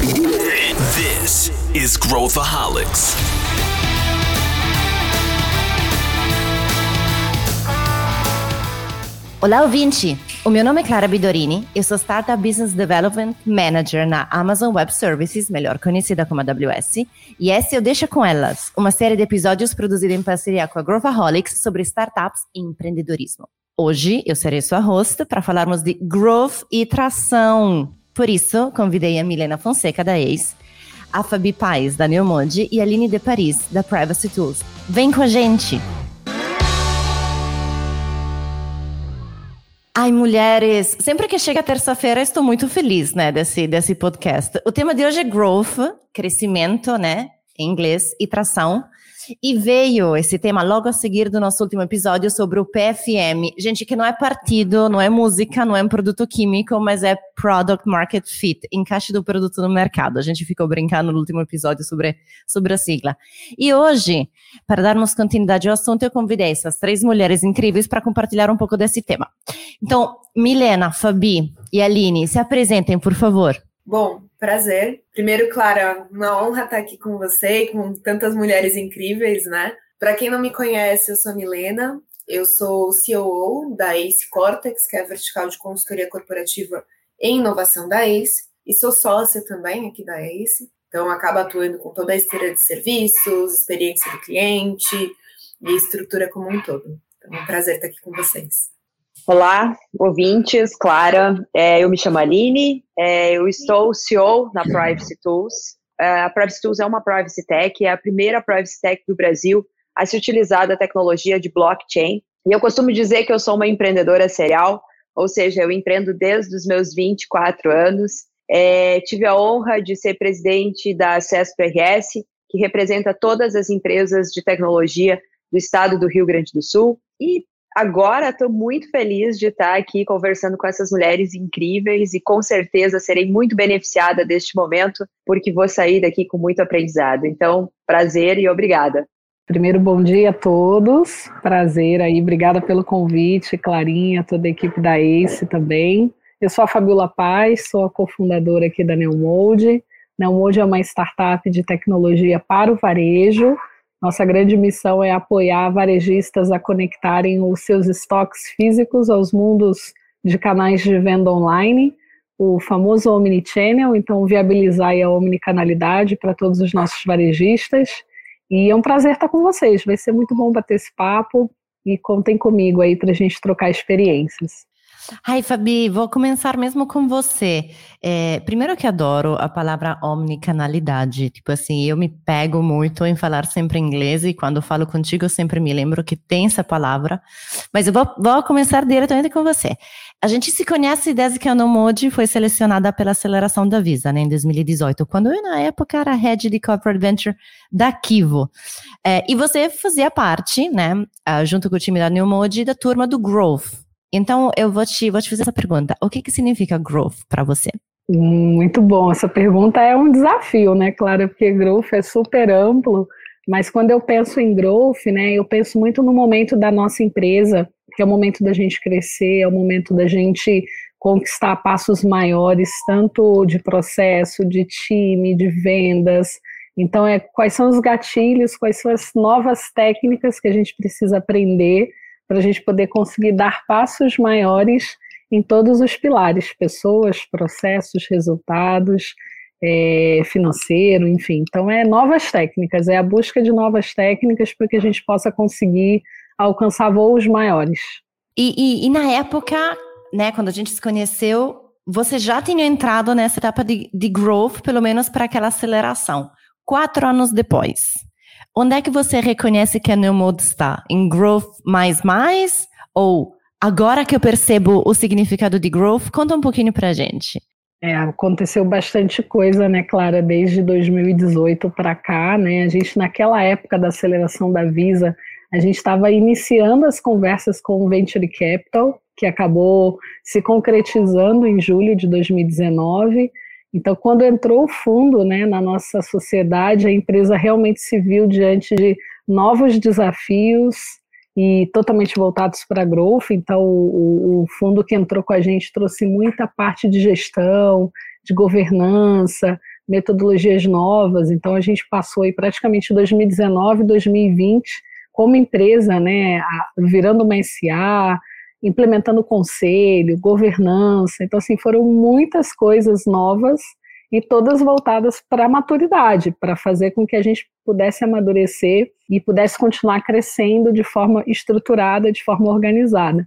This is Growthaholics. Olá, ouvinte! O meu nome é Clara Bidorini, eu sou Startup Business Development Manager na Amazon Web Services, melhor conhecida como AWS, e essa eu Deixa Com Elas, uma série de episódios produzida em parceria com a Growthaholics sobre startups e empreendedorismo. Hoje eu serei sua host para falarmos de growth e tração. Por isso, convidei a Milena Fonseca da ACE, a Fabi Paz da Neomode e a Aline de Paris da Privacy Tools. Vem com a gente! Ai, mulheres, sempre que chega terça-feira estou muito feliz, né, desse, desse podcast. O tema de hoje é growth, crescimento, né, em inglês, e tração. E veio esse tema logo a seguir do nosso último episódio sobre o PFM. Gente, que não é partido, não é música, não é um produto químico, mas é Product Market Fit, encaixe do produto no mercado. A gente ficou brincando no último episódio sobre, sobre a sigla. E hoje, para darmos continuidade ao assunto, eu convidei essas três mulheres incríveis para compartilhar um pouco desse tema. Então, Milena, Fabi e Aline, se apresentem, por favor. Bom, prazer. Primeiro, Clara, uma honra estar aqui com você e com tantas mulheres incríveis, né? Para quem não me conhece, eu sou a Milena, eu sou COO da ACE Cortex, que é a vertical de consultoria corporativa em inovação da ACE, e sou sócia também aqui da ACE, então acaba atuando com toda a esteira de serviços, experiência do cliente e estrutura como um todo. Então é um prazer estar aqui com vocês. Olá, ouvintes, Clara, é, eu me chamo Aline, é, eu estou CEO na Privacy Tools. É, a Privacy Tools é uma Privacy Tech, é a primeira Privacy Tech do Brasil a se utilizar da tecnologia de blockchain. E eu costumo dizer que eu sou uma empreendedora serial, ou seja, eu empreendo desde os meus 24 anos. É, tive a honra de ser presidente da CESP RS, que representa todas as empresas de tecnologia do estado do Rio Grande do Sul. E Agora estou muito feliz de estar aqui conversando com essas mulheres incríveis e com certeza serei muito beneficiada deste momento, porque vou sair daqui com muito aprendizado. Então, prazer e obrigada. Primeiro, bom dia a todos. Prazer aí, obrigada pelo convite, Clarinha, toda a equipe da ACE também. Eu sou a Fabiola Paz, sou a cofundadora aqui da Neomode. Neomode é uma startup de tecnologia para o varejo, nossa grande missão é apoiar varejistas a conectarem os seus estoques físicos aos mundos de canais de venda online, o famoso omnichannel, então viabilizar a omnicanalidade para todos os nossos varejistas. E é um prazer estar com vocês, vai ser muito bom bater esse papo e contem comigo aí para a gente trocar experiências. Ai, Fabi, vou começar mesmo com você. É, primeiro que adoro a palavra omnicanalidade. Tipo assim, eu me pego muito em falar sempre inglês e quando falo contigo eu sempre me lembro que tem essa palavra. Mas eu vou, vou começar diretamente com você. A gente se conhece desde que a Nomode foi selecionada pela aceleração da Visa, né, em 2018, quando eu, na época, era head de corporate venture da Kivo. É, e você fazia parte, né, junto com o time da Nomode, da turma do Growth, então, eu vou te, vou te fazer essa pergunta. O que, que significa growth para você? Muito bom. Essa pergunta é um desafio, né, Clara? Porque growth é super amplo, mas quando eu penso em growth, né, eu penso muito no momento da nossa empresa, que é o momento da gente crescer, é o momento da gente conquistar passos maiores, tanto de processo, de time, de vendas. Então, é quais são os gatilhos, quais são as novas técnicas que a gente precisa aprender para a gente poder conseguir dar passos maiores em todos os pilares: pessoas, processos, resultados, é, financeiro, enfim. Então, é novas técnicas, é a busca de novas técnicas para que a gente possa conseguir alcançar voos maiores. E, e, e, na época, né, quando a gente se conheceu, você já tinha entrado nessa etapa de, de growth, pelo menos para aquela aceleração. Quatro anos depois. Onde é que você reconhece que a New Mode está? Em growth mais mais? Ou agora que eu percebo o significado de growth, conta um pouquinho pra gente. É, aconteceu bastante coisa, né, Clara, desde 2018 para cá, né? A gente naquela época da aceleração da Visa, a gente estava iniciando as conversas com o Venture Capital, que acabou se concretizando em julho de 2019. Então, quando entrou o fundo né, na nossa sociedade, a empresa realmente se viu diante de novos desafios e totalmente voltados para growth. Então, o, o, fundo que entrou com a gente trouxe muita parte de gestão, de governança, metodologias novas. Então, a gente passou aí praticamente 2019, 2020 como empresa, né, virando uma SA, implementando conselho, governança. Então, assim, foram muitas coisas novas e todas voltadas para a maturidade, para fazer com que a gente pudesse amadurecer e pudesse continuar crescendo de forma estruturada, de forma organizada.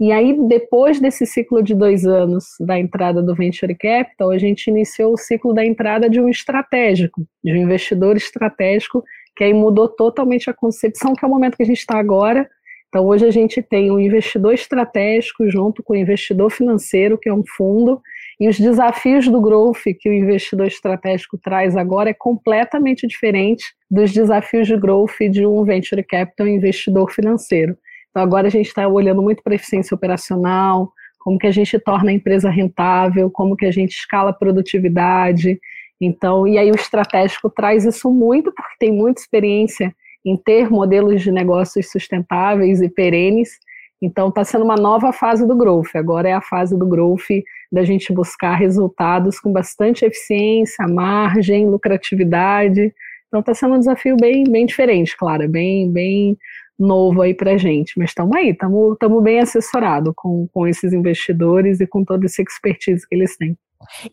E aí, depois desse ciclo de dois anos da entrada do Venture Capital, a gente iniciou o ciclo da entrada de um estratégico, de um investidor estratégico, que aí mudou totalmente a concepção, que é o momento que a gente está agora. Então, hoje a gente tem um investidor estratégico junto com o investidor financeiro, que é um fundo, e os desafios do growth que o investidor estratégico traz agora é completamente diferente dos desafios de growth de um venture capital investidor financeiro. Então agora a gente está olhando muito para eficiência operacional, como que a gente torna a empresa rentável, como que a gente escala a produtividade. Então, e aí o estratégico traz isso muito, porque tem muita experiência em ter modelos de negócios sustentáveis e perenes. Então, está sendo uma nova fase do growth. Agora é a fase do growth da gente buscar resultados com bastante eficiência, margem, lucratividade. Então, está sendo um desafio bem, bem diferente, claro, bem, bem novo aí para gente. Mas estamos aí, estamos bem assessorados com, com esses investidores e com toda essa expertise que eles têm.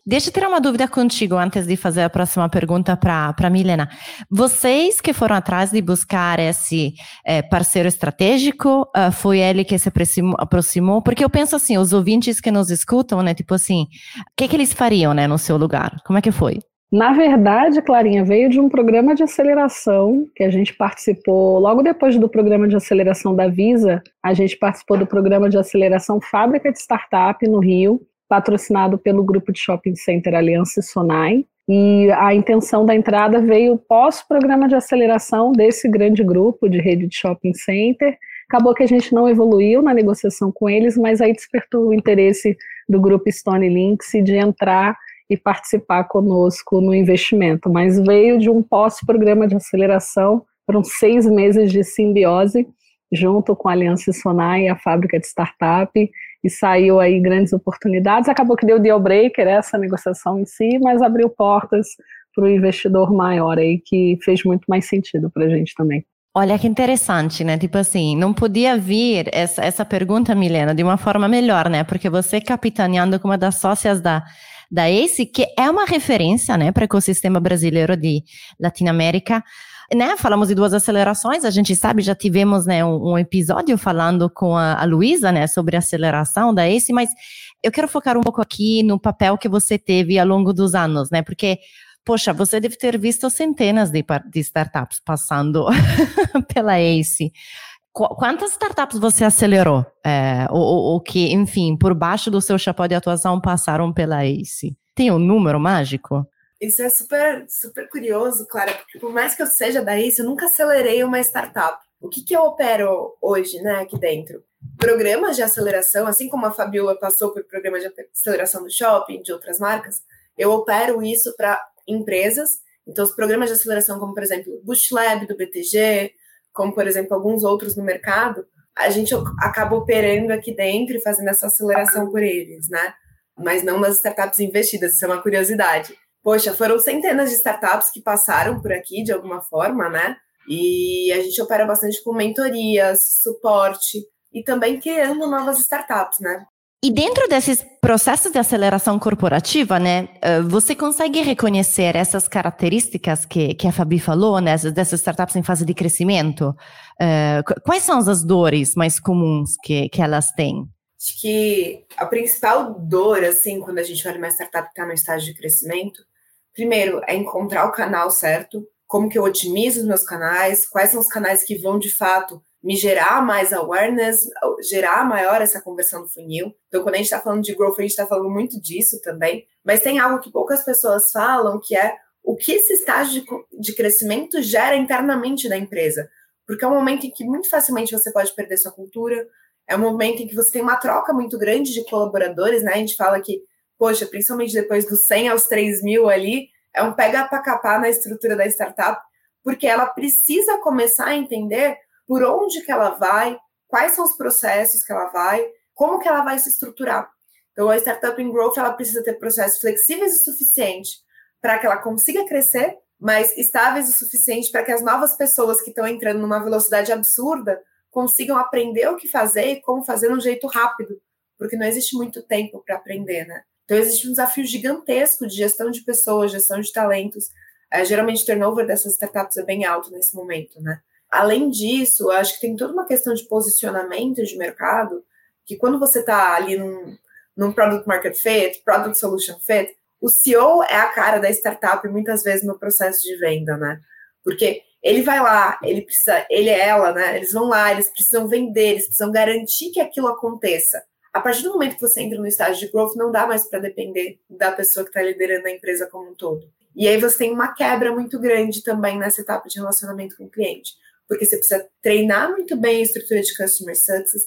Deixa eu tirar uma dúvida contigo antes de fazer a próxima pergunta para Milena. Vocês que foram atrás de buscar esse é, parceiro estratégico, uh, foi ele que se aproximou? Porque eu penso assim, os ouvintes que nos escutam, né, tipo assim, o que, que eles fariam, né, no seu lugar? Como é que foi? Na verdade, Clarinha, veio de um programa de aceleração que a gente participou logo depois do programa de aceleração da Visa. A gente participou do programa de aceleração Fábrica de Startup no Rio, patrocinado pelo grupo de shopping center Aliança Sonai. E a intenção da entrada veio pós-programa de aceleração desse grande grupo de rede de shopping center. Acabou que a gente não evoluiu na negociação com eles, mas aí despertou o interesse do grupo Stone Links de entrar e participar conosco no investimento, mas veio de um pós-programa de aceleração, foram seis meses de simbiose, junto com a Aliança Sonai e a fábrica de startup, e saiu aí grandes oportunidades. Acabou que deu deal breaker essa negociação em si, mas abriu portas para o investidor maior aí, que fez muito mais sentido para a gente também. Olha que interessante, né? Tipo assim, não podia vir essa, essa pergunta, Milena, de uma forma melhor, né? Porque você capitaneando como uma das sócias da da ACE, que é uma referência né, para o ecossistema brasileiro de Latinoamérica. Né, falamos de duas acelerações, a gente sabe, já tivemos né, um, um episódio falando com a, a Luísa né, sobre aceleração da ACE, mas eu quero focar um pouco aqui no papel que você teve ao longo dos anos, né? Porque, poxa, você deve ter visto centenas de, de startups passando pela ACE. Quantas startups você acelerou? É, ou, ou, que, enfim, por baixo do seu chapéu de atuação passaram pela ACE? Tem um número mágico? Isso é super, super curioso, Clara, porque por mais que eu seja da ACE, eu nunca acelerei uma startup. O que, que eu opero hoje, né, aqui dentro? Programas de aceleração, assim como a Fabiola passou por programas de aceleração do shopping, de outras marcas, eu opero isso para empresas. Então, os programas de aceleração, como por exemplo, o Bush Lab do BTG, como por exemplo alguns outros no mercado, a gente acaba operando aqui dentro e fazendo essa aceleração por eles, né? Mas não nas startups investidas, isso é uma curiosidade. Poxa, foram centenas de startups que passaram por aqui de alguma forma, né? E a gente opera bastante com mentorias, suporte e também criando novas startups, né? E dentro desses processos de aceleração corporativa, né, eh, você consegue reconhecer essas características que, que a Fabi falou, né, dessas startups em fase de crescimento? Uh, quais são as dores mais comuns que, que elas têm? Acho que a principal dor, assim, quando a gente olha uma startup que está no estágio de crescimento, primeiro é encontrar o canal certo, como que eu otimizo os meus canais, quais são os canais que vão de fato me gerar mais awareness, gerar maior essa conversão do funil. Então, quando a gente está falando de growth, a gente está falando muito disso também. Mas tem algo que poucas pessoas falam, que é o que esse estágio de, de crescimento gera internamente da empresa. Porque é um momento em que muito facilmente você pode perder sua cultura, é um momento em que você tem uma troca muito grande de colaboradores, né? A gente fala que, poxa, principalmente depois dos 100 aos 3 mil ali, é um pega para capar na estrutura da startup, porque ela precisa começar a entender por onde que ela vai, quais são os processos que ela vai, como que ela vai se estruturar. Então, a Startup in Growth ela precisa ter processos flexíveis o suficiente para que ela consiga crescer, mas estáveis o suficiente para que as novas pessoas que estão entrando numa velocidade absurda consigam aprender o que fazer e como fazer de um jeito rápido, porque não existe muito tempo para aprender, né? Então existe um desafio gigantesco de gestão de pessoas, gestão de talentos. É, geralmente o turnover dessas startups é bem alto nesse momento, né? Além disso, acho que tem toda uma questão de posicionamento de mercado, que quando você está ali num, num Product Market Fit, Product Solution Fit, o CEO é a cara da startup muitas vezes no processo de venda, né? Porque ele vai lá, ele precisa, ele é ela, né? Eles vão lá, eles precisam vender, eles precisam garantir que aquilo aconteça. A partir do momento que você entra no estágio de growth, não dá mais para depender da pessoa que está liderando a empresa como um todo. E aí você tem uma quebra muito grande também nessa etapa de relacionamento com o cliente, porque você precisa treinar muito bem a estrutura de customer success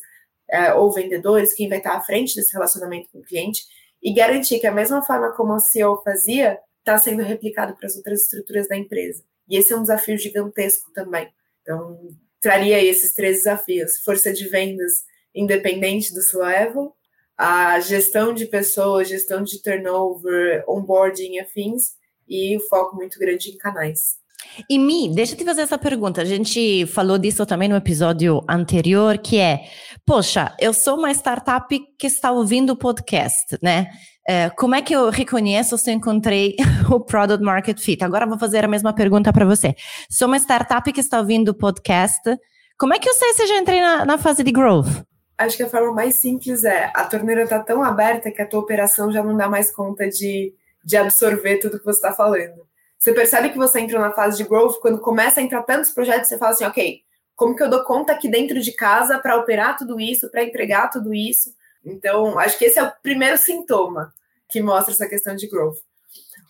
é, ou vendedores, quem vai estar à frente desse relacionamento com o cliente, e garantir que a mesma forma como o CEO fazia está sendo replicado para as outras estruturas da empresa. E esse é um desafio gigantesco também. Então, traria esses três desafios: força de vendas independente do seu level, a gestão de pessoas, gestão de turnover, onboarding e afins, e o foco muito grande em canais. E Mi, deixa eu te fazer essa pergunta. A gente falou disso também no episódio anterior, que é, poxa, eu sou uma startup que está ouvindo o podcast, né? É, como é que eu reconheço se eu encontrei o Product Market Fit? Agora vou fazer a mesma pergunta para você. Sou uma startup que está ouvindo o podcast. Como é que eu sei se já entrei na, na fase de growth? Acho que a forma mais simples é a torneira está tão aberta que a tua operação já não dá mais conta de, de absorver tudo que você está falando. Você percebe que você entrou na fase de growth quando começa a entrar tantos projetos, você fala assim, ok, como que eu dou conta aqui dentro de casa para operar tudo isso, para entregar tudo isso? Então, acho que esse é o primeiro sintoma que mostra essa questão de growth.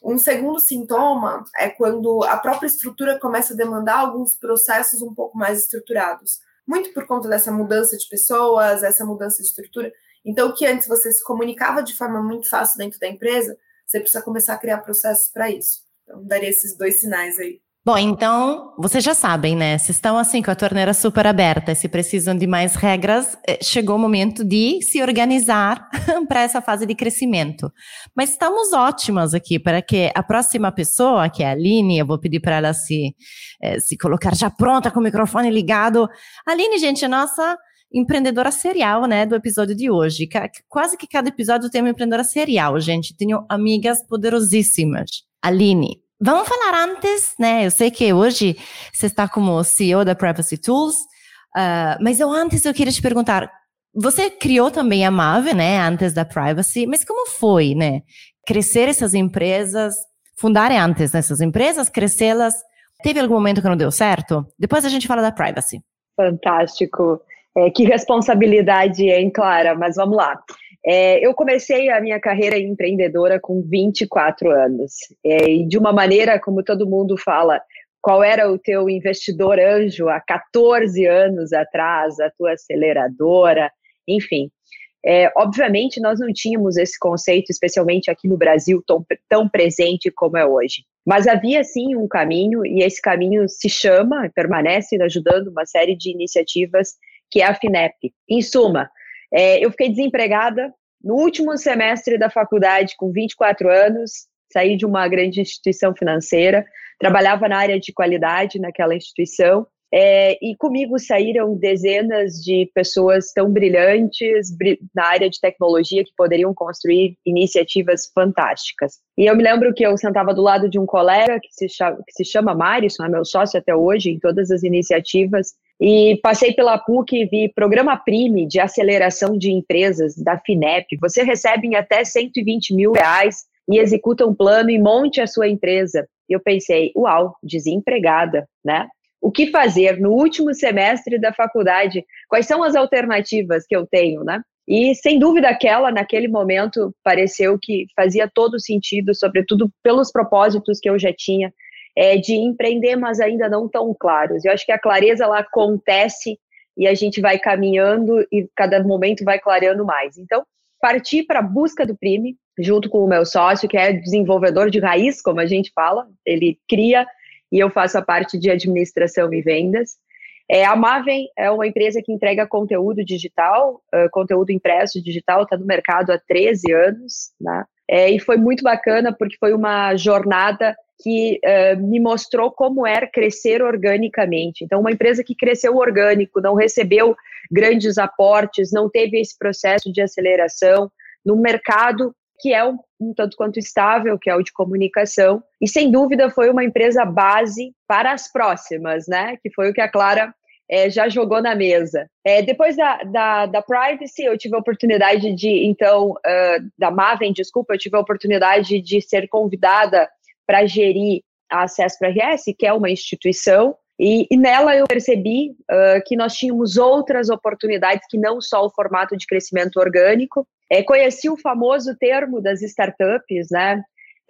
Um segundo sintoma é quando a própria estrutura começa a demandar alguns processos um pouco mais estruturados. Muito por conta dessa mudança de pessoas, essa mudança de estrutura. Então, o que antes você se comunicava de forma muito fácil dentro da empresa, você precisa começar a criar processos para isso. Então, daria esses dois sinais aí. Bom, então, vocês já sabem, né? Se estão assim com a torneira super aberta, se precisam de mais regras, eh, chegou o momento de se organizar para essa fase de crescimento. Mas estamos ótimas aqui para que a próxima pessoa, que é a Aline, eu vou pedir para ela se, eh, se colocar já pronta com o microfone ligado. Aline, gente, é nossa empreendedora serial, né, do episódio de hoje. Quase que cada episódio tem uma empreendedora serial, gente. Tenho amigas poderosíssimas. Aline, vamos falar antes, né? Eu sei que hoje você está como CEO da Privacy Tools, uh, mas eu antes eu queria te perguntar, você criou também a Mave, né, antes da Privacy, mas como foi, né? Crescer essas empresas, fundarem antes nessas empresas, crescê-las, teve algum momento que não deu certo? Depois a gente fala da Privacy. Fantástico. É, que responsabilidade, hein, Clara? Mas vamos lá. É, eu comecei a minha carreira empreendedora com 24 anos. É, e de uma maneira, como todo mundo fala, qual era o teu investidor anjo há 14 anos atrás, a tua aceleradora, enfim. É, obviamente, nós não tínhamos esse conceito, especialmente aqui no Brasil, tão, tão presente como é hoje. Mas havia sim um caminho, e esse caminho se chama, permanece ajudando uma série de iniciativas, que é a FINEP. Em suma, é, eu fiquei desempregada no último semestre da faculdade, com 24 anos, saí de uma grande instituição financeira, trabalhava na área de qualidade naquela instituição, é, e comigo saíram dezenas de pessoas tão brilhantes na área de tecnologia que poderiam construir iniciativas fantásticas. E eu me lembro que eu sentava do lado de um colega que se chama, que se chama Marison, é meu sócio até hoje em todas as iniciativas, e passei pela PUC e vi programa PRIME de aceleração de empresas da FINEP. Você recebe em até 120 mil reais e executa um plano e monte a sua empresa. E eu pensei, uau, desempregada, né? O que fazer no último semestre da faculdade? Quais são as alternativas que eu tenho, né? E sem dúvida aquela, naquele momento, pareceu que fazia todo sentido, sobretudo pelos propósitos que eu já tinha é, de empreender, mas ainda não tão claros. Eu acho que a clareza ela acontece e a gente vai caminhando e cada momento vai clareando mais. Então, partir para a busca do Prime, junto com o meu sócio, que é desenvolvedor de raiz, como a gente fala, ele cria e eu faço a parte de administração e vendas. É, a Maven é uma empresa que entrega conteúdo digital, uh, conteúdo impresso digital, está no mercado há 13 anos, né? É, e foi muito bacana porque foi uma jornada que uh, me mostrou como era crescer organicamente. Então, uma empresa que cresceu orgânico, não recebeu grandes aportes, não teve esse processo de aceleração no mercado que é um, um, tanto quanto estável, que é o de comunicação, e sem dúvida foi uma empresa base para as próximas, né? Que foi o que a Clara é, já jogou na mesa. É, depois da, da, da, Privacy, eu tive a oportunidade de, então, uh, da Maven, desculpa, eu tive a oportunidade de ser convidada para gerir a Acesso para RS, que é uma instituição, e, e nela eu percebi uh, que nós tínhamos outras oportunidades que não só o formato de crescimento orgânico. É, conheci o famoso termo das startups, né?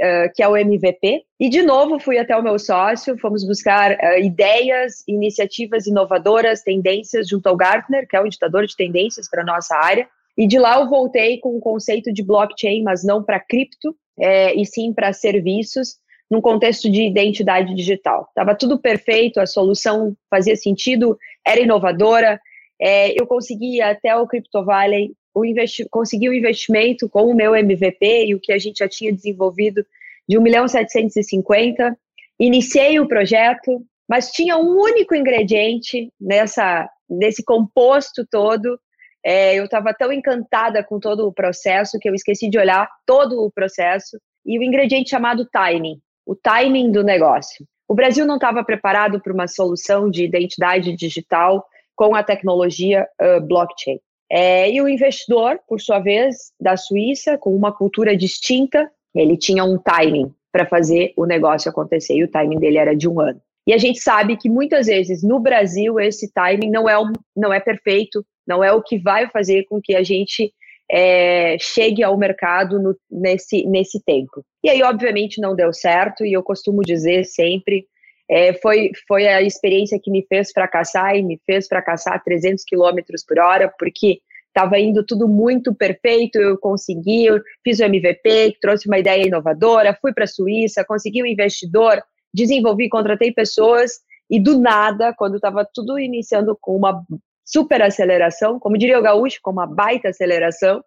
Uh, que é o MVP. E, de novo, fui até o meu sócio, fomos buscar uh, ideias, iniciativas inovadoras, tendências junto ao Gartner, que é o ditador de tendências para nossa área. E de lá eu voltei com o conceito de blockchain, mas não para cripto, é, e sim para serviços, num contexto de identidade digital. Estava tudo perfeito, a solução fazia sentido, era inovadora. É, eu consegui até o Crypto Valley o consegui o um investimento com o meu MVP e o que a gente já tinha desenvolvido de 1 milhão 750. Iniciei o projeto, mas tinha um único ingrediente nessa, nesse composto todo. É, eu estava tão encantada com todo o processo que eu esqueci de olhar todo o processo e o ingrediente chamado timing o timing do negócio. O Brasil não estava preparado para uma solução de identidade digital com a tecnologia uh, blockchain. É, e o investidor, por sua vez, da Suíça, com uma cultura distinta, ele tinha um timing para fazer o negócio acontecer, e o timing dele era de um ano. E a gente sabe que muitas vezes no Brasil esse timing não é, não é perfeito, não é o que vai fazer com que a gente é, chegue ao mercado no, nesse, nesse tempo. E aí, obviamente, não deu certo, e eu costumo dizer sempre, é, foi, foi a experiência que me fez fracassar, e me fez fracassar a 300 km por hora, porque estava indo tudo muito perfeito, eu consegui, eu fiz o MVP, trouxe uma ideia inovadora, fui para a Suíça, consegui um investidor, desenvolvi, contratei pessoas, e do nada, quando estava tudo iniciando com uma super aceleração, como diria o Gaúcho, com uma baita aceleração.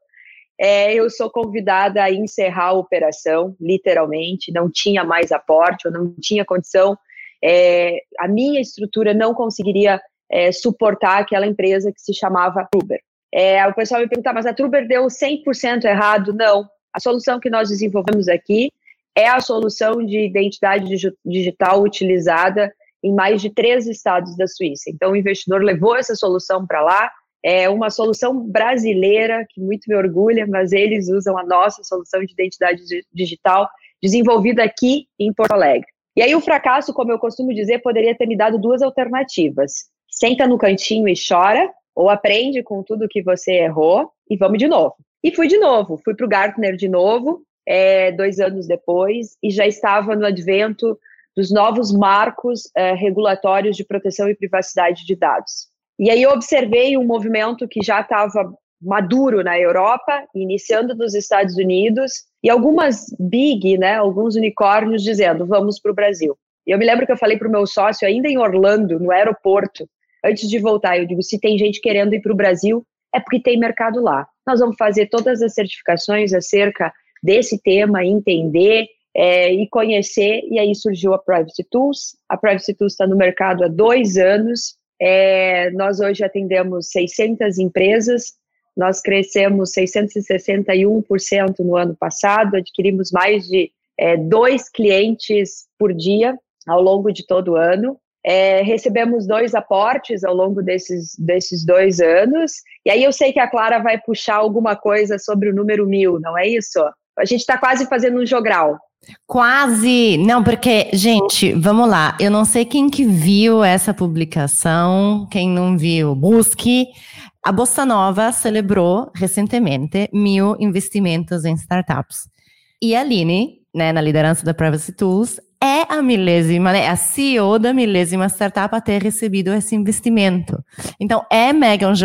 É, eu sou convidada a encerrar a operação, literalmente, não tinha mais aporte, eu não tinha condição, é, a minha estrutura não conseguiria é, suportar aquela empresa que se chamava Truber. É, o pessoal me pergunta, mas a Truber deu 100% errado? Não, a solução que nós desenvolvemos aqui é a solução de identidade digital utilizada em mais de três estados da Suíça. Então, o investidor levou essa solução para lá. É uma solução brasileira, que muito me orgulha, mas eles usam a nossa solução de identidade digital, desenvolvida aqui em Porto Alegre. E aí, o fracasso, como eu costumo dizer, poderia ter me dado duas alternativas: senta no cantinho e chora, ou aprende com tudo que você errou e vamos de novo. E fui de novo, fui para o Gartner de novo, é, dois anos depois, e já estava no advento dos novos marcos eh, regulatórios de proteção e privacidade de dados. E aí eu observei um movimento que já estava maduro na Europa, iniciando nos Estados Unidos, e algumas big, né, alguns unicórnios dizendo, vamos para o Brasil. E eu me lembro que eu falei para o meu sócio, ainda em Orlando, no aeroporto, antes de voltar, eu digo, se tem gente querendo ir para o Brasil, é porque tem mercado lá. Nós vamos fazer todas as certificações acerca desse tema, entender, é, e conhecer, e aí surgiu a Privacy Tools. A Privacy Tools está no mercado há dois anos, é, nós hoje atendemos 600 empresas, nós crescemos 661% no ano passado, adquirimos mais de é, dois clientes por dia ao longo de todo o ano. É, recebemos dois aportes ao longo desses, desses dois anos, e aí eu sei que a Clara vai puxar alguma coisa sobre o número mil, não é isso? A gente está quase fazendo um jogral. Quase! Não, porque, gente, vamos lá. Eu não sei quem que viu essa publicação, quem não viu, busque. A Bossa Nova celebrou recentemente mil investimentos em startups. E a Aline, né, na liderança da Privacy Tools, é a milésima, né, a CEO da milésima startup a ter recebido esse investimento. Então, é mega um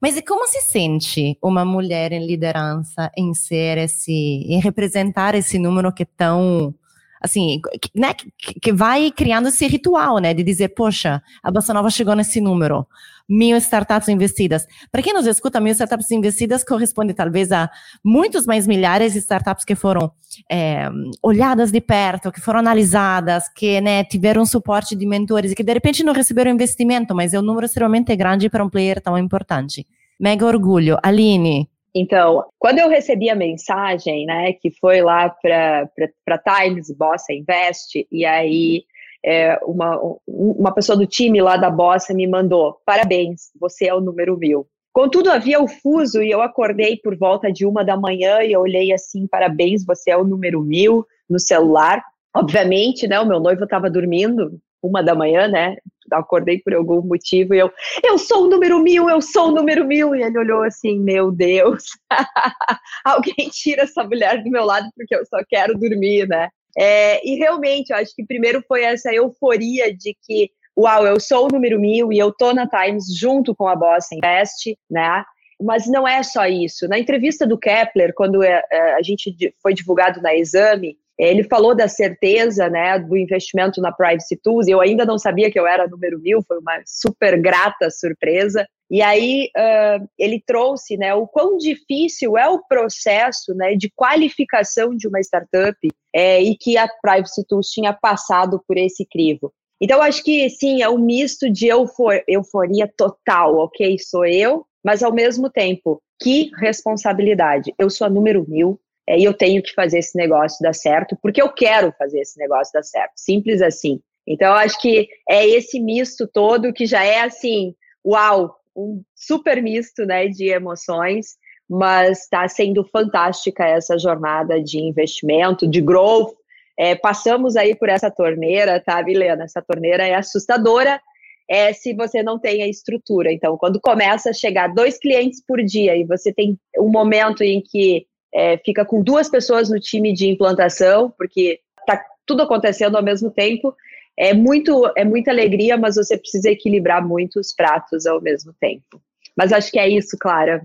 mas e como se sente uma mulher em liderança em ser esse, em representar esse número que é tão assim, né, que vai criando esse ritual, né, de dizer, poxa, a Bossa Nova chegou nesse número, mil startups investidas. Para quem nos escuta, mil startups investidas corresponde talvez a muitos mais milhares de startups que foram é, olhadas de perto, que foram analisadas, que né, tiveram suporte de mentores e que de repente não receberam investimento, mas é um número extremamente grande para um player tão importante. Mega orgulho. Aline, então, quando eu recebi a mensagem, né, que foi lá para Times, Bossa Invest, e aí é, uma, uma pessoa do time lá da Bossa me mandou: parabéns, você é o número mil. Contudo, havia o fuso e eu acordei por volta de uma da manhã e eu olhei assim: parabéns, você é o número mil no celular. Obviamente, né, o meu noivo estava dormindo, uma da manhã, né? Acordei por algum motivo e eu, eu sou o número mil, eu sou o número mil. E ele olhou assim, meu Deus, alguém tira essa mulher do meu lado porque eu só quero dormir, né? É, e realmente, eu acho que primeiro foi essa euforia de que, uau, eu sou o número mil e eu tô na Times junto com a Bossa Invest, né? Mas não é só isso. Na entrevista do Kepler, quando é, é, a gente foi divulgado na Exame, ele falou da certeza né, do investimento na Privacy Tools, eu ainda não sabia que eu era número mil, foi uma super grata surpresa. E aí uh, ele trouxe né, o quão difícil é o processo né, de qualificação de uma startup é, e que a Privacy Tools tinha passado por esse crivo. Então, acho que sim, é um misto de eufor euforia total, ok? Sou eu, mas ao mesmo tempo, que responsabilidade. Eu sou a número mil, é, e eu tenho que fazer esse negócio dar certo, porque eu quero fazer esse negócio dar certo. Simples assim. Então, acho que é esse misto todo que já é assim, uau, um super misto né, de emoções, mas está sendo fantástica essa jornada de investimento, de growth. É, passamos aí por essa torneira, tá, Milena? Essa torneira é assustadora é, se você não tem a estrutura. Então, quando começa a chegar dois clientes por dia e você tem um momento em que é, fica com duas pessoas no time de implantação, porque está tudo acontecendo ao mesmo tempo. É, muito, é muita alegria, mas você precisa equilibrar muitos pratos ao mesmo tempo. Mas acho que é isso, Clara.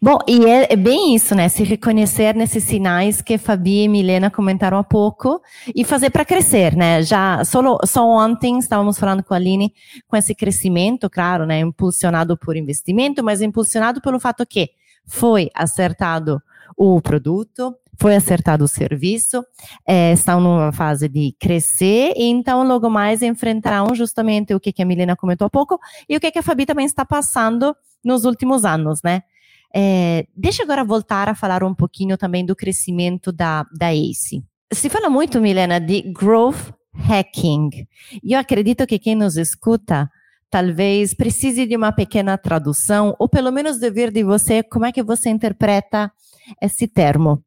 Bom, e é, é, bem isso, né? Se reconhecer nesses sinais que Fabi e Milena comentaram há pouco e fazer para crescer, né? Já só, só ontem estávamos falando com a Aline com esse crescimento, claro, né? Impulsionado por investimento, mas impulsionado pelo fato que foi acertado o produto, foi acertado o serviço, é, estão numa fase de crescer, e então logo mais enfrentarão justamente o que, que a Milena comentou há pouco e o que, que a Fabi também está passando nos últimos anos, né? É, deixa agora voltar a falar um pouquinho também do crescimento da, da ACE. Se fala muito, Milena, de growth hacking. Eu acredito que quem nos escuta talvez precise de uma pequena tradução, ou pelo menos de ver de você como é que você interpreta esse termo.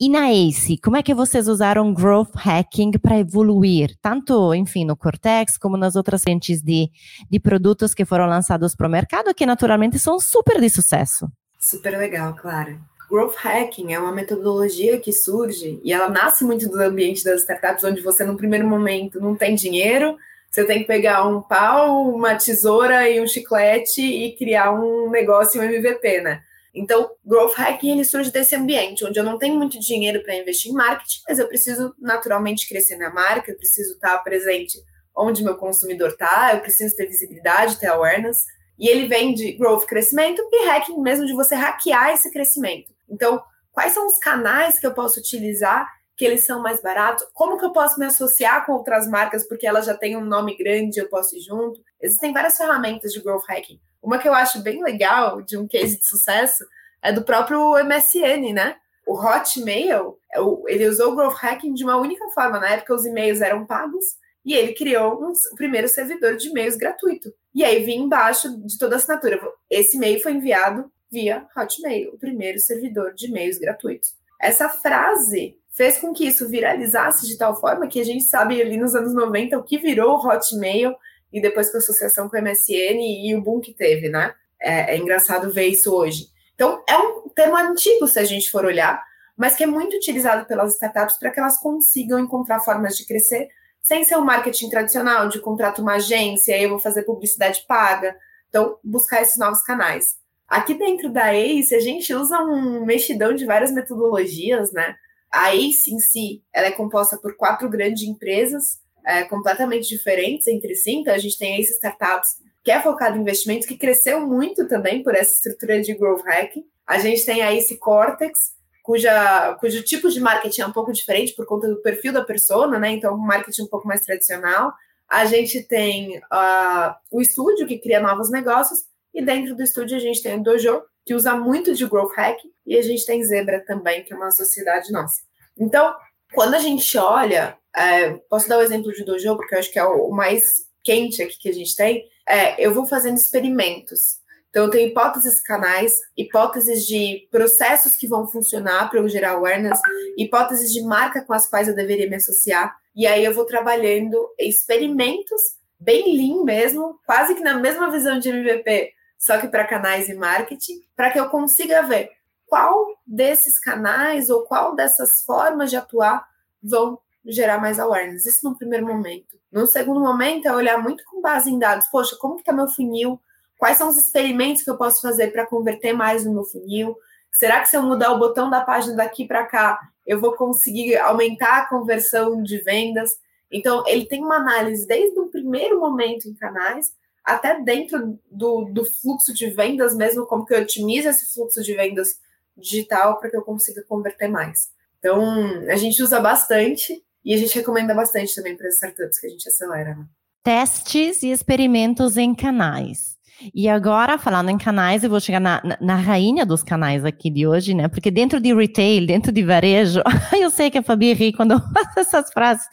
E na ACE, como é que vocês usaram growth hacking para evoluir, tanto, enfim, no Cortex, como nas outras frentes de, de produtos que foram lançados para o mercado, que naturalmente são super de sucesso? Super legal, Clara. Growth hacking é uma metodologia que surge e ela nasce muito do ambiente das startups, onde você, no primeiro momento, não tem dinheiro, você tem que pegar um pau, uma tesoura e um chiclete e criar um negócio, um MVP, né? Então, growth hacking ele surge desse ambiente onde eu não tenho muito dinheiro para investir em marketing, mas eu preciso naturalmente crescer minha marca, eu preciso estar presente onde meu consumidor está, eu preciso ter visibilidade, ter awareness. E ele vem de growth, crescimento, e hacking mesmo de você hackear esse crescimento. Então, quais são os canais que eu posso utilizar que eles são mais baratos? Como que eu posso me associar com outras marcas porque elas já têm um nome grande, eu posso ir junto? Existem várias ferramentas de growth hacking. Uma que eu acho bem legal de um case de sucesso é do próprio MSN, né? O Hotmail, é ele usou o growth hacking de uma única forma. Na época, os e-mails eram pagos e ele criou um, o primeiro servidor de e-mails gratuito. E aí vinha embaixo de toda assinatura: esse e-mail foi enviado via Hotmail, o primeiro servidor de e-mails gratuitos. Essa frase fez com que isso viralizasse de tal forma que a gente sabe ali nos anos 90 o que virou o Hotmail e depois com a associação com o MSN e o boom que teve, né? É, é engraçado ver isso hoje. Então, é um termo antigo, se a gente for olhar, mas que é muito utilizado pelas startups para que elas consigam encontrar formas de crescer sem ser um marketing tradicional, de contrato uma agência, eu vou fazer publicidade paga. Então, buscar esses novos canais. Aqui dentro da ACE, a gente usa um mexidão de várias metodologias, né? A ACE em si, ela é composta por quatro grandes empresas é, completamente diferentes entre si. Então, a gente tem ACE Startups, que é focada em investimentos, que cresceu muito também por essa estrutura de growth hacking. A gente tem a ACE Cortex, cuja, cujo tipo de marketing é um pouco diferente por conta do perfil da persona, né? Então, marketing um pouco mais tradicional. A gente tem uh, o estúdio, que cria novos negócios, e dentro do estúdio a gente tem o Dojo, que usa muito de growth hack, e a gente tem Zebra também, que é uma sociedade nossa. Então, quando a gente olha, é, posso dar o exemplo de Dojo, porque eu acho que é o mais quente aqui que a gente tem, é, eu vou fazendo experimentos. Então, eu tenho hipóteses canais, hipóteses de processos que vão funcionar para eu gerar awareness, hipóteses de marca com as quais eu deveria me associar. E aí eu vou trabalhando experimentos, bem lean mesmo, quase que na mesma visão de MVP, só que para canais e marketing, para que eu consiga ver qual desses canais ou qual dessas formas de atuar vão gerar mais awareness. Isso no primeiro momento. No segundo momento, é olhar muito com base em dados. Poxa, como que está meu funil? Quais são os experimentos que eu posso fazer para converter mais no meu funil? Será que se eu mudar o botão da página daqui para cá, eu vou conseguir aumentar a conversão de vendas? Então, ele tem uma análise desde o primeiro momento em canais até dentro do, do fluxo de vendas mesmo, como que eu otimizo esse fluxo de vendas digital para que eu consiga converter mais. Então, a gente usa bastante e a gente recomenda bastante também para as startups que a gente acelera. Né? Testes e experimentos em canais. E agora, falando em canais, eu vou chegar na, na, na, rainha dos canais aqui de hoje, né? Porque dentro de retail, dentro de varejo, eu sei que a Fabi ri quando eu faço essas frases,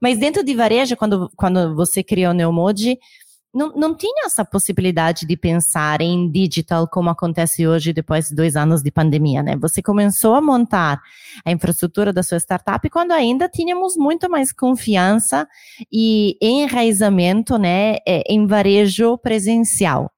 mas dentro de varejo, quando, quando você criou o Neomode, não, não tinha essa possibilidade de pensar em digital como acontece hoje depois de dois anos de pandemia, né? Você começou a montar a infraestrutura da sua startup quando ainda tínhamos muito mais confiança e enraizamento, né, é, em varejo presencial.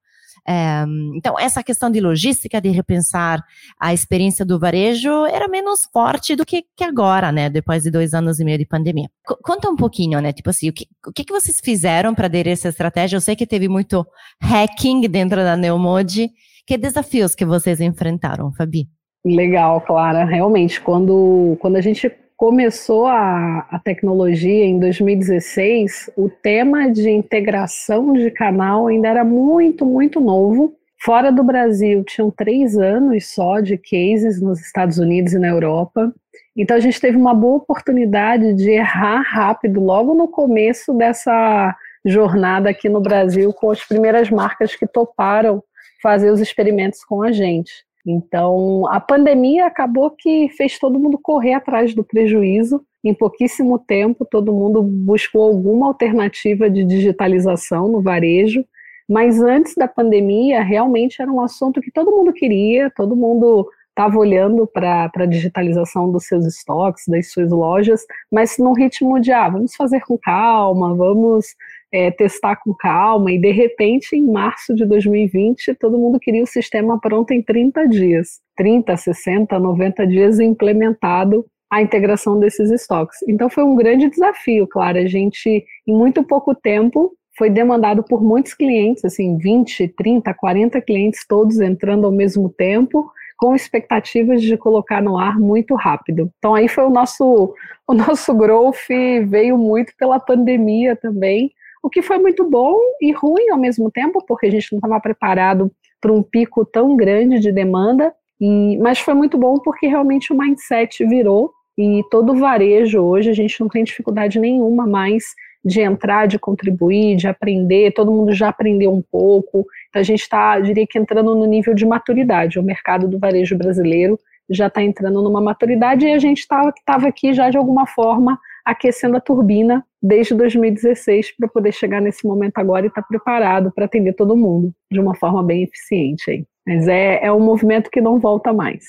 É, então, essa questão de logística, de repensar a experiência do varejo, era menos forte do que, que agora, né? Depois de dois anos e meio de pandemia. C conta um pouquinho, né? Tipo assim, o que, o que, que vocês fizeram para aderir essa estratégia? Eu sei que teve muito hacking dentro da Neomode. Que desafios que vocês enfrentaram, Fabi? Legal, Clara. Realmente, quando, quando a gente começou a, a tecnologia em 2016, o tema de integração de canal ainda era muito, muito novo. Fora do Brasil, tinham três anos só de cases nos Estados Unidos e na Europa. Então, a gente teve uma boa oportunidade de errar rápido, logo no começo dessa jornada aqui no Brasil, com as primeiras marcas que toparam fazer os experimentos com a gente. Então, a pandemia acabou que fez todo mundo correr atrás do prejuízo. Em pouquíssimo tempo, todo mundo buscou alguma alternativa de digitalização no varejo. Mas antes da pandemia, realmente era um assunto que todo mundo queria, todo mundo estava olhando para a digitalização dos seus estoques, das suas lojas, mas num ritmo de, ah, vamos fazer com calma, vamos é, testar com calma, e de repente, em março de 2020, todo mundo queria o sistema pronto em 30 dias 30, 60, 90 dias implementado a integração desses estoques. Então foi um grande desafio, claro, a gente, em muito pouco tempo, foi demandado por muitos clientes, assim, 20, 30, 40 clientes todos entrando ao mesmo tempo, com expectativas de colocar no ar muito rápido. Então aí foi o nosso o nosso growth veio muito pela pandemia também, o que foi muito bom e ruim ao mesmo tempo, porque a gente não estava preparado para um pico tão grande de demanda, e, mas foi muito bom porque realmente o mindset virou e todo o varejo hoje a gente não tem dificuldade nenhuma mais de entrar, de contribuir, de aprender, todo mundo já aprendeu um pouco, então a gente está, diria que entrando no nível de maturidade, o mercado do varejo brasileiro já está entrando numa maturidade e a gente estava aqui já de alguma forma aquecendo a turbina desde 2016 para poder chegar nesse momento agora e estar tá preparado para atender todo mundo de uma forma bem eficiente. Aí. Mas é, é um movimento que não volta mais.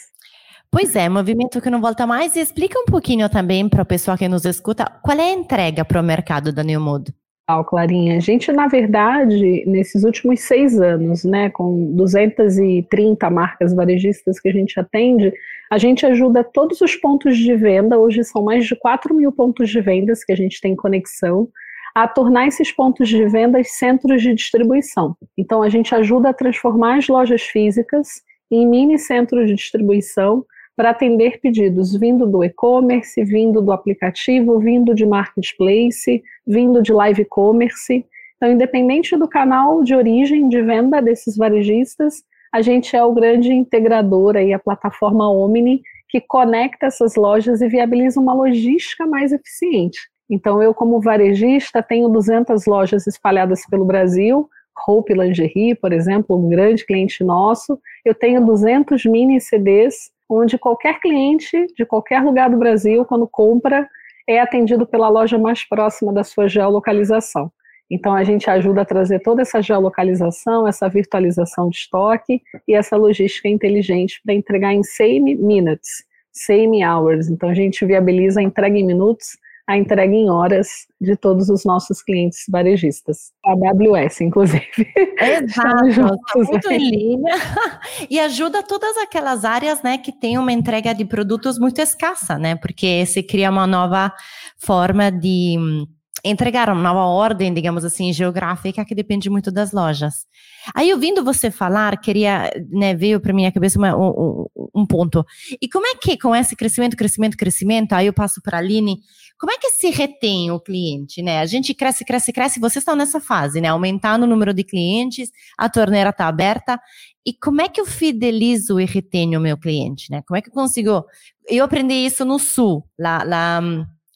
Pois é, movimento que não volta mais. E explica um pouquinho também para o pessoal que nos escuta, qual é a entrega para o mercado da New Mood? legal, Clarinha. A gente, na verdade, nesses últimos seis anos, né, com 230 marcas varejistas que a gente atende, a gente ajuda todos os pontos de venda, hoje são mais de 4 mil pontos de vendas que a gente tem conexão, a tornar esses pontos de venda centros de distribuição. Então, a gente ajuda a transformar as lojas físicas em mini centros de distribuição para atender pedidos vindo do e-commerce, vindo do aplicativo, vindo de marketplace, vindo de live commerce. Então, independente do canal de origem de venda desses varejistas, a gente é o grande integrador aí, a plataforma Omni, que conecta essas lojas e viabiliza uma logística mais eficiente. Então, eu, como varejista, tenho 200 lojas espalhadas pelo Brasil, Hope Lingerie, por exemplo, um grande cliente nosso. Eu tenho 200 mini CDs, onde qualquer cliente de qualquer lugar do Brasil, quando compra, é atendido pela loja mais próxima da sua geolocalização. Então, a gente ajuda a trazer toda essa geolocalização, essa virtualização de estoque e essa logística inteligente para entregar em same minutes, same hours. Então, a gente viabiliza a entrega em minutos, a entrega em horas de todos os nossos clientes varejistas. A AWS, inclusive. Exato, tá muito em linha. E ajuda todas aquelas áreas, né, que tem uma entrega de produtos muito escassa, né, porque se cria uma nova forma de entregar uma nova ordem, digamos assim, geográfica que depende muito das lojas. Aí, ouvindo você falar, queria, né, veio para minha cabeça uma, um, um, ponto. E como é que, com esse crescimento, crescimento, crescimento, aí eu passo para a Aline, como é que se retém o cliente, né? A gente cresce, cresce, cresce, vocês estão nessa fase, né? Aumentando o número de clientes, a torneira está aberta. E como é que eu fidelizo e retenho o meu cliente, né? Como é que eu consigo... Eu aprendi isso no Sul, lá... lá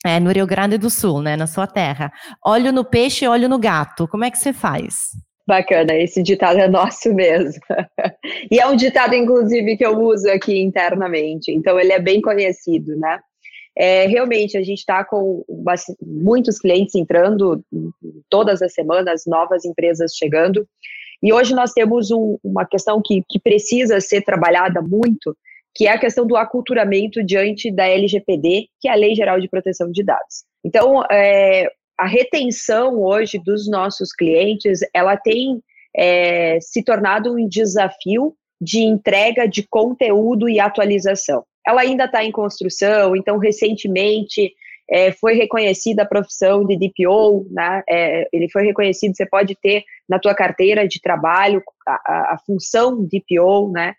é, no Rio Grande do Sul, né, na sua terra. Olho no peixe, olho no gato. Como é que você faz? Bacana, esse ditado é nosso mesmo. e é um ditado, inclusive, que eu uso aqui internamente, então ele é bem conhecido, né? É, realmente, a gente está com muitos clientes entrando todas as semanas, novas empresas chegando, e hoje nós temos um, uma questão que, que precisa ser trabalhada muito, que é a questão do aculturamento diante da LGPD, que é a Lei Geral de Proteção de Dados. Então, é, a retenção hoje dos nossos clientes, ela tem é, se tornado um desafio de entrega de conteúdo e atualização. Ela ainda está em construção, então, recentemente, é, foi reconhecida a profissão de DPO, né? É, ele foi reconhecido, você pode ter na tua carteira de trabalho a, a, a função DPO, né?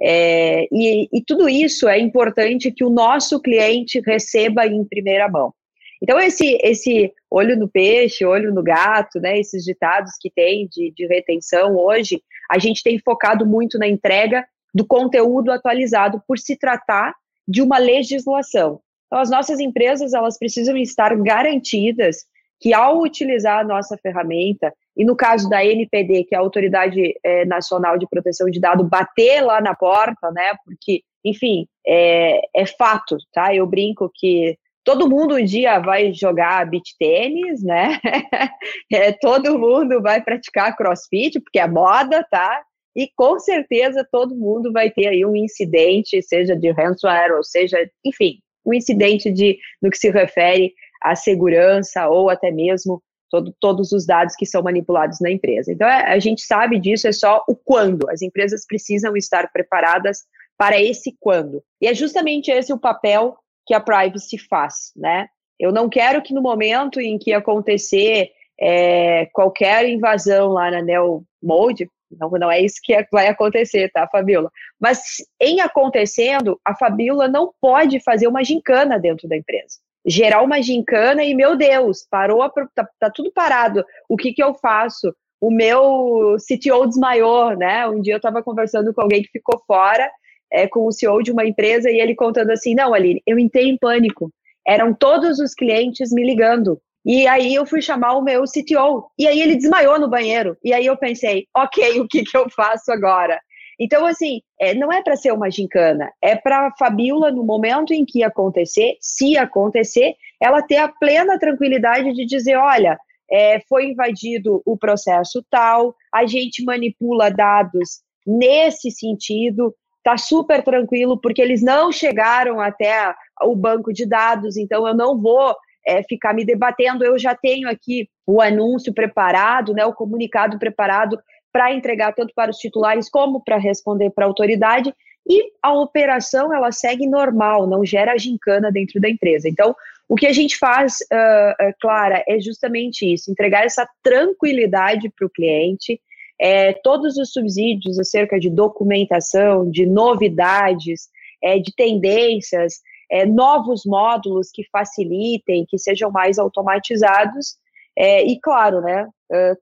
É, e, e, tudo isso é importante que o nosso cliente receba em primeira mão. Então, esse, esse olho no peixe, olho no gato, né, esses ditados que tem de, de retenção hoje, a gente tem focado muito na entrega do conteúdo atualizado por se tratar de uma legislação. Então, as nossas empresas elas precisam estar garantidas que ao utilizar a nossa ferramenta, e no caso da NPD, que é a Autoridade é, Nacional de Proteção de Dados, bater lá na porta, né? Porque, enfim, é, é fato, tá? Eu brinco que todo mundo um dia vai jogar beach tênis, né? é, todo mundo vai praticar crossfit, porque é moda, tá? E com certeza todo mundo vai ter aí um incidente, seja de ransomware, ou seja, enfim, um incidente de, no que se refere à segurança ou até mesmo todo, todos os dados que são manipulados na empresa. Então, é, a gente sabe disso, é só o quando. As empresas precisam estar preparadas para esse quando. E é justamente esse o papel que a privacy faz, né? Eu não quero que no momento em que acontecer é, qualquer invasão lá na Neo Mode, não, não é isso que vai acontecer, tá, Fabiola? Mas em acontecendo, a Fabiola não pode fazer uma gincana dentro da empresa gerar uma gincana e, meu Deus, parou, tá, tá tudo parado. O que, que eu faço? O meu CTO desmaiou, né? Um dia eu estava conversando com alguém que ficou fora, é, com o CEO de uma empresa, e ele contando assim: não, Aline, eu entrei em pânico. Eram todos os clientes me ligando. E aí eu fui chamar o meu CTO. E aí ele desmaiou no banheiro. E aí eu pensei, ok, o que, que eu faço agora? Então, assim, é, não é para ser uma gincana, é para a Fabiola, no momento em que acontecer, se acontecer, ela ter a plena tranquilidade de dizer: olha, é, foi invadido o processo tal, a gente manipula dados nesse sentido, tá super tranquilo, porque eles não chegaram até o banco de dados, então eu não vou é, ficar me debatendo, eu já tenho aqui o anúncio preparado, né, o comunicado preparado para entregar tanto para os titulares como para responder para a autoridade e a operação ela segue normal, não gera gincana dentro da empresa. Então, o que a gente faz, uh, uh, Clara, é justamente isso: entregar essa tranquilidade para o cliente, é, todos os subsídios acerca de documentação, de novidades, é, de tendências, é, novos módulos que facilitem, que sejam mais automatizados. É, e claro, né,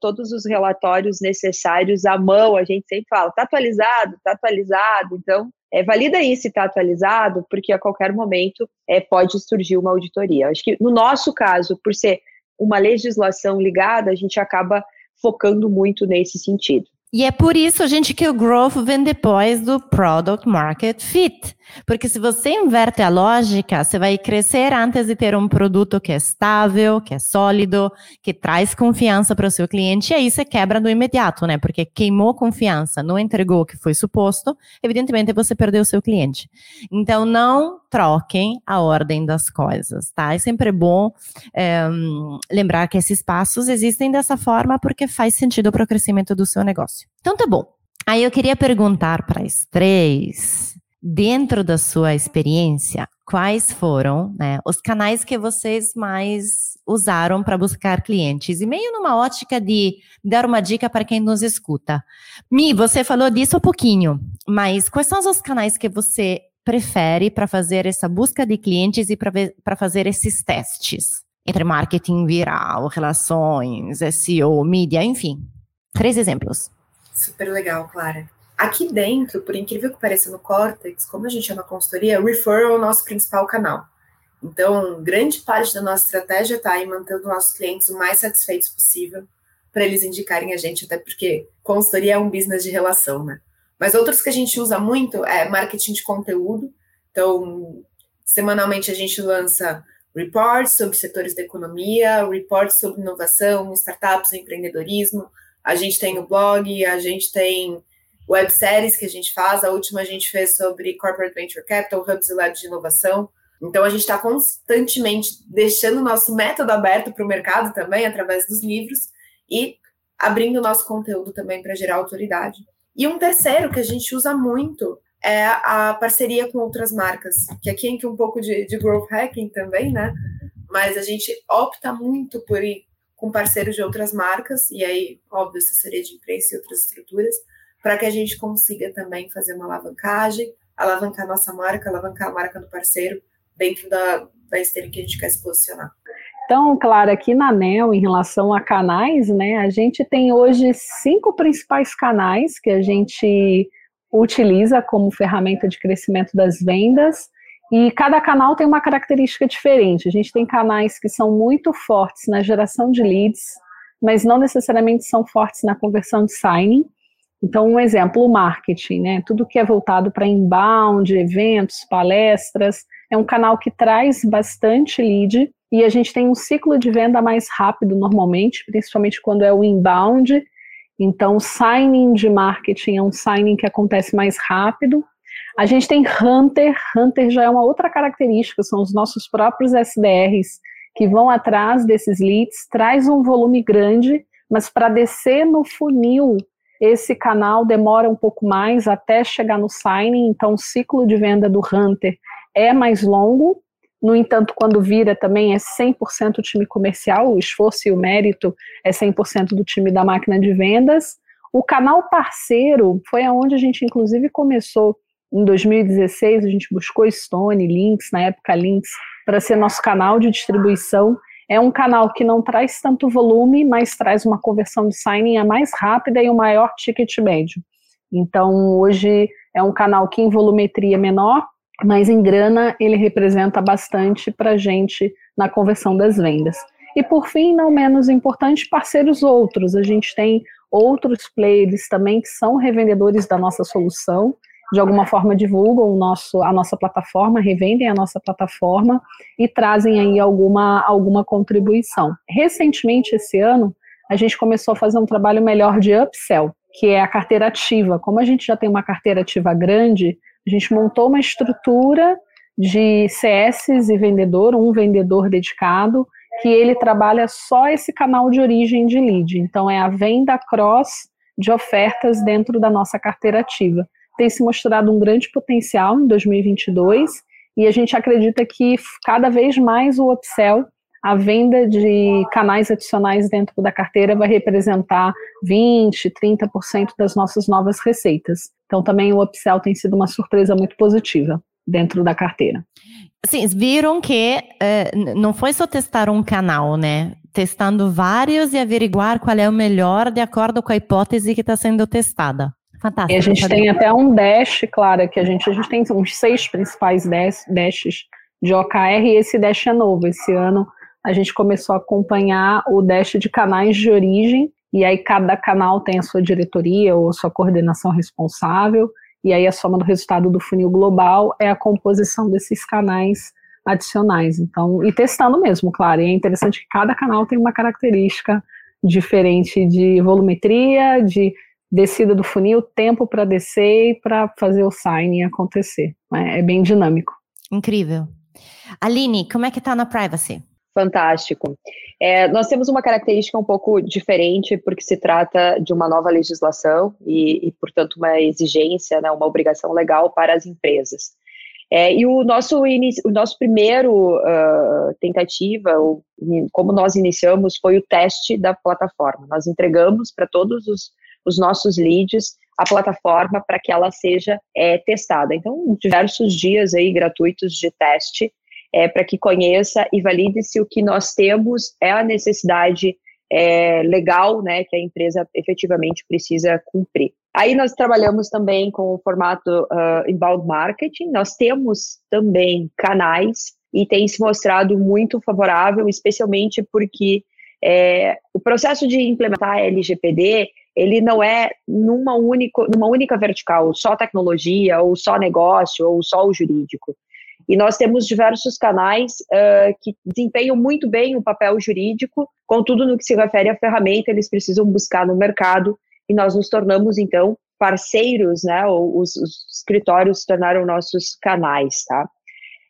todos os relatórios necessários à mão, a gente sempre fala, está atualizado, está atualizado, então é, valida aí se está atualizado, porque a qualquer momento é, pode surgir uma auditoria. Acho que no nosso caso, por ser uma legislação ligada, a gente acaba focando muito nesse sentido. E é por isso, gente, que o growth vem depois do product market fit. Porque se você inverte a lógica, você vai crescer antes de ter um produto que é estável, que é sólido, que traz confiança para o seu cliente, e aí você quebra no imediato, né? Porque queimou confiança, não entregou o que foi suposto, evidentemente você perdeu o seu cliente. Então, não troquem a ordem das coisas, tá? É sempre bom é, lembrar que esses passos existem dessa forma porque faz sentido para o crescimento do seu negócio. Então, tá bom. Aí eu queria perguntar para as três dentro da sua experiência, quais foram né, os canais que vocês mais usaram para buscar clientes? E meio numa ótica de dar uma dica para quem nos escuta. Mi, você falou disso um pouquinho, mas quais são os canais que você prefere para fazer essa busca de clientes e para fazer esses testes? Entre marketing viral, relações, SEO, mídia, enfim. Três exemplos. Super legal, Clara. Aqui dentro, por incrível que pareça no Cortex, como a gente é uma consultoria, referral é o nosso principal canal. Então, grande parte da nossa estratégia está em mantendo nossos clientes o mais satisfeitos possível para eles indicarem a gente, até porque consultoria é um business de relação, né? Mas outros que a gente usa muito é marketing de conteúdo. Então, semanalmente a gente lança reports sobre setores da economia, reports sobre inovação, startups, empreendedorismo. A gente tem o blog, a gente tem webséries que a gente faz. A última a gente fez sobre Corporate Venture Capital, Hubs e Labs de inovação. Então, a gente está constantemente deixando o nosso método aberto para o mercado também, através dos livros, e abrindo o nosso conteúdo também para gerar autoridade. E um terceiro que a gente usa muito é a parceria com outras marcas, que aqui entra um pouco de, de growth hacking também, né? Mas a gente opta muito por ir com parceiros de outras marcas, e aí, óbvio, assessoria de imprensa e outras estruturas, para que a gente consiga também fazer uma alavancagem, alavancar nossa marca, alavancar a marca do parceiro dentro da, da esteira que a gente quer se posicionar. Então, claro, aqui na NEL, em relação a canais, né, a gente tem hoje cinco principais canais que a gente utiliza como ferramenta de crescimento das vendas, e cada canal tem uma característica diferente. A gente tem canais que são muito fortes na geração de leads, mas não necessariamente são fortes na conversão de signing. Então, um exemplo, o marketing, né? Tudo que é voltado para inbound, eventos, palestras, é um canal que traz bastante lead e a gente tem um ciclo de venda mais rápido normalmente, principalmente quando é o inbound. Então, signing de marketing é um signing que acontece mais rápido. A gente tem Hunter, Hunter já é uma outra característica, são os nossos próprios SDRs que vão atrás desses leads, traz um volume grande, mas para descer no funil esse canal demora um pouco mais até chegar no signing, então o ciclo de venda do Hunter é mais longo. No entanto, quando vira também é 100% o time comercial, o esforço e o mérito é 100% do time da máquina de vendas. O canal parceiro foi aonde a gente inclusive começou em 2016, a gente buscou Stone, Links, na época Links, para ser nosso canal de distribuição é um canal que não traz tanto volume, mas traz uma conversão de signing a mais rápida e um maior ticket médio. Então, hoje é um canal que em volumetria é menor, mas em grana ele representa bastante para a gente na conversão das vendas. E por fim, não menos importante, parceiros outros. A gente tem outros players também que são revendedores da nossa solução de alguma forma divulgam o nosso, a nossa plataforma, revendem a nossa plataforma e trazem aí alguma, alguma contribuição. Recentemente, esse ano, a gente começou a fazer um trabalho melhor de upsell, que é a carteira ativa. Como a gente já tem uma carteira ativa grande, a gente montou uma estrutura de CS e vendedor, um vendedor dedicado, que ele trabalha só esse canal de origem de lead. Então, é a venda cross de ofertas dentro da nossa carteira ativa tem se mostrado um grande potencial em 2022 e a gente acredita que cada vez mais o upsell, a venda de canais adicionais dentro da carteira vai representar 20, 30% das nossas novas receitas. Então também o upsell tem sido uma surpresa muito positiva. dentro da carteira. Sim, viram que uh, não foi só testar um canal, né? Testando vários e averiguar qual é o melhor de acordo com a hipótese que está sendo testada. Fantástico. E a gente tem até um dash, claro, que a gente, a gente tem uns seis principais dash, dashes de OKR e esse dash é novo. Esse ano a gente começou a acompanhar o dash de canais de origem, e aí cada canal tem a sua diretoria ou sua coordenação responsável, e aí a soma do resultado do funil global é a composição desses canais adicionais. Então, e testando mesmo, claro. E é interessante que cada canal tem uma característica diferente de volumetria, de descida do funil, tempo para descer e para fazer o signing acontecer. É, é bem dinâmico. Incrível. Aline, como é que está na privacy? Fantástico. É, nós temos uma característica um pouco diferente, porque se trata de uma nova legislação e, e portanto, uma exigência, né, uma obrigação legal para as empresas. É, e o nosso, o nosso primeiro uh, tentativa, o, como nós iniciamos, foi o teste da plataforma. Nós entregamos para todos os, os, nossos leads a plataforma para que ela seja é, testada. Então, diversos dias aí gratuitos de teste é, para que conheça e valide se o que nós temos é a necessidade é, legal, né, que a empresa efetivamente precisa cumprir. Aí nós trabalhamos também com o formato uh, inbound marketing, nós temos também canais e tem se mostrado muito favorável, especialmente porque é, o processo de implementar a LGPD, ele não é numa, único, numa única vertical, só tecnologia, ou só negócio, ou só o jurídico. E nós temos diversos canais uh, que desempenham muito bem o papel jurídico, contudo, no que se refere à ferramenta, eles precisam buscar no mercado e nós nos tornamos, então, parceiros, né? Os, os escritórios se tornaram nossos canais, tá?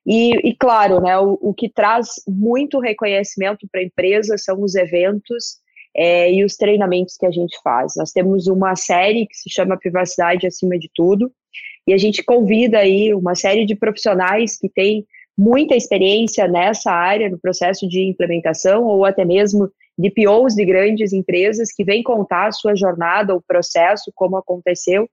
E, e claro, né, o, o, que traz muito reconhecimento para a empresa são os eventos é, e os treinamentos que a gente faz. Nós temos uma série que se chama Privacidade Acima de Tudo, e a gente convida aí uma série de profissionais que têm muita experiência nessa área, no processo de implementação, ou até mesmo de POs de grandes empresas que vêm contar a sua jornada, o processo, como aconteceu.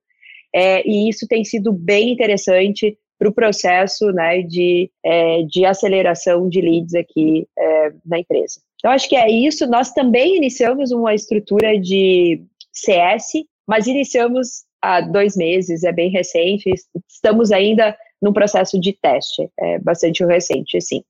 É, e isso tem sido bem interessante para o processo né, de, é, de aceleração de leads aqui é, na empresa. Então, acho que é isso. Nós também iniciamos uma estrutura de CS, mas iniciamos há dois meses, é bem recente, estamos ainda num processo de teste, é bastante recente, sim.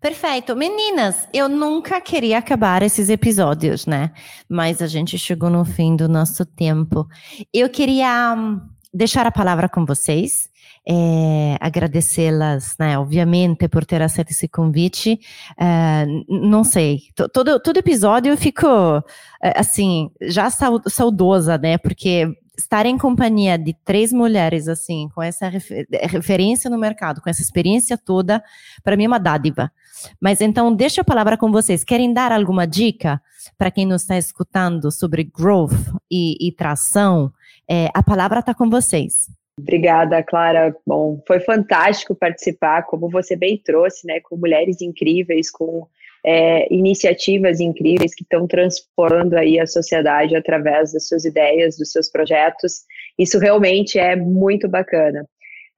Perfeito. Meninas, eu nunca queria acabar esses episódios, né? Mas a gente chegou no fim do nosso tempo. Eu queria hum, deixar a palavra com vocês, é, agradecê-las, né, obviamente, por ter aceito esse convite. É, não sei, todo, todo episódio eu fico, é, assim, já saudosa, né, porque estar em companhia de três mulheres, assim, com essa refer referência no mercado, com essa experiência toda, para mim é uma dádiva. Mas então, deixa a palavra com vocês. Querem dar alguma dica para quem nos está escutando sobre growth e, e tração? É, a palavra está com vocês. Obrigada, Clara. Bom, foi fantástico participar, como você bem trouxe, né, com mulheres incríveis, com é, iniciativas incríveis que estão transformando aí a sociedade através das suas ideias, dos seus projetos. Isso realmente é muito bacana.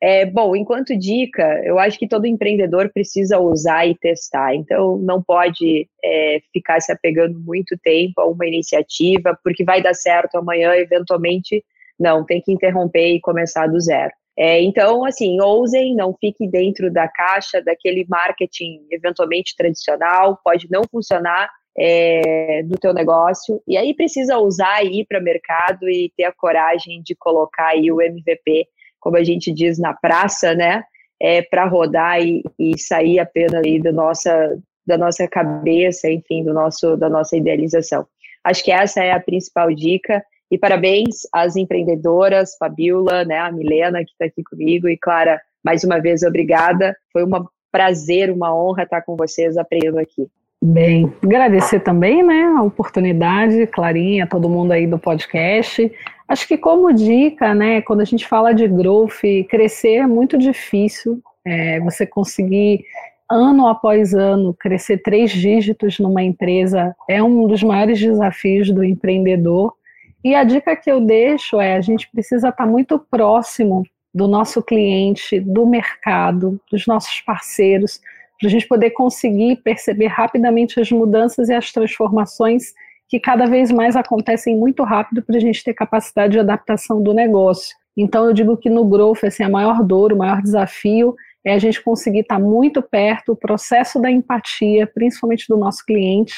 É, bom, enquanto dica, eu acho que todo empreendedor precisa usar e testar. Então, não pode é, ficar se apegando muito tempo a uma iniciativa, porque vai dar certo amanhã, eventualmente. Não, tem que interromper e começar do zero. É, então, assim, ousem, não fiquem dentro da caixa daquele marketing eventualmente tradicional, pode não funcionar é, no teu negócio, e aí precisa usar ir para o mercado e ter a coragem de colocar aí o MVP, como a gente diz na praça, né, é, para rodar e, e, sair apenas aí da nossa, da nossa cabeça, enfim, do nosso, da nossa idealização. Acho que essa é a principal dica, e parabéns às empreendedoras, Fabiola, né, a Milena que está aqui comigo e Clara, mais uma vez obrigada. Foi um prazer, uma honra estar com vocês aprendendo aqui. Bem, agradecer também, né, a oportunidade, Clarinha, todo mundo aí do podcast. Acho que como dica, né, quando a gente fala de growth, crescer é muito difícil. É, você conseguir ano após ano crescer três dígitos numa empresa é um dos maiores desafios do empreendedor. E a dica que eu deixo é: a gente precisa estar muito próximo do nosso cliente, do mercado, dos nossos parceiros, para a gente poder conseguir perceber rapidamente as mudanças e as transformações que cada vez mais acontecem muito rápido para a gente ter capacidade de adaptação do negócio. Então, eu digo que no growth, assim, a maior dor, o maior desafio é a gente conseguir estar muito perto, o processo da empatia, principalmente do nosso cliente,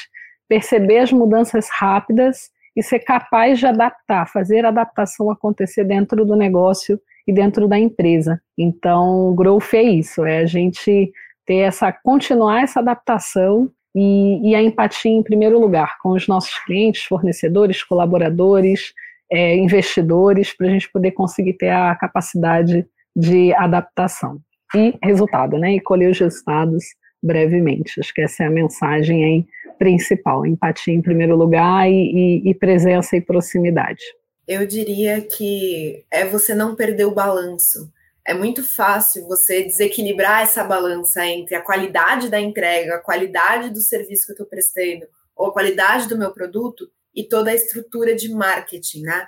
perceber as mudanças rápidas e ser capaz de adaptar, fazer a adaptação acontecer dentro do negócio e dentro da empresa. Então, o growth é isso, é a gente ter essa, continuar essa adaptação e, e a empatia em primeiro lugar com os nossos clientes, fornecedores, colaboradores, é, investidores, para a gente poder conseguir ter a capacidade de adaptação. E resultado, né? E colher os resultados brevemente. Acho que essa é a mensagem aí principal: empatia em primeiro lugar e, e, e presença e proximidade. Eu diria que é você não perder o balanço. É muito fácil você desequilibrar essa balança entre a qualidade da entrega, a qualidade do serviço que eu estou prestando, ou a qualidade do meu produto e toda a estrutura de marketing, né?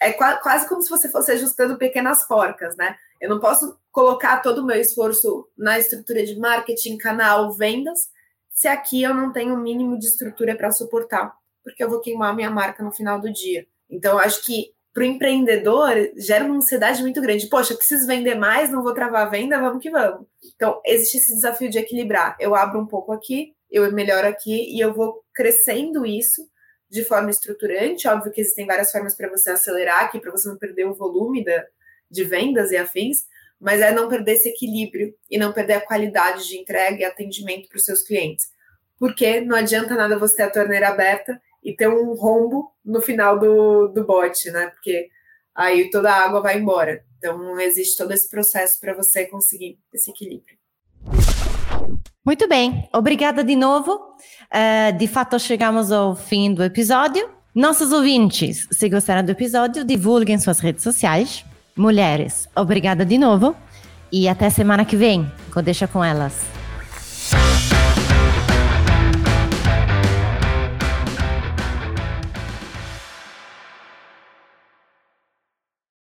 É quase como se você fosse ajustando pequenas porcas, né? Eu não posso colocar todo o meu esforço na estrutura de marketing, canal, vendas, se aqui eu não tenho o mínimo de estrutura para suportar, porque eu vou queimar a minha marca no final do dia. Então, acho que para o empreendedor gera uma ansiedade muito grande. Poxa, preciso vender mais, não vou travar a venda, vamos que vamos. Então, existe esse desafio de equilibrar. Eu abro um pouco aqui, eu melhoro aqui e eu vou crescendo isso de forma estruturante. Óbvio que existem várias formas para você acelerar aqui, para você não perder o volume da, de vendas e afins, mas é não perder esse equilíbrio e não perder a qualidade de entrega e atendimento para os seus clientes. Porque não adianta nada você ter a torneira aberta e ter um rombo no final do, do bote, né? Porque aí toda a água vai embora. Então existe todo esse processo para você conseguir esse equilíbrio. Muito bem, obrigada de novo. Uh, de fato, chegamos ao fim do episódio. Nossos ouvintes, se gostaram do episódio, divulguem suas redes sociais Mulheres, obrigada de novo e até semana que vem. Deixa com elas.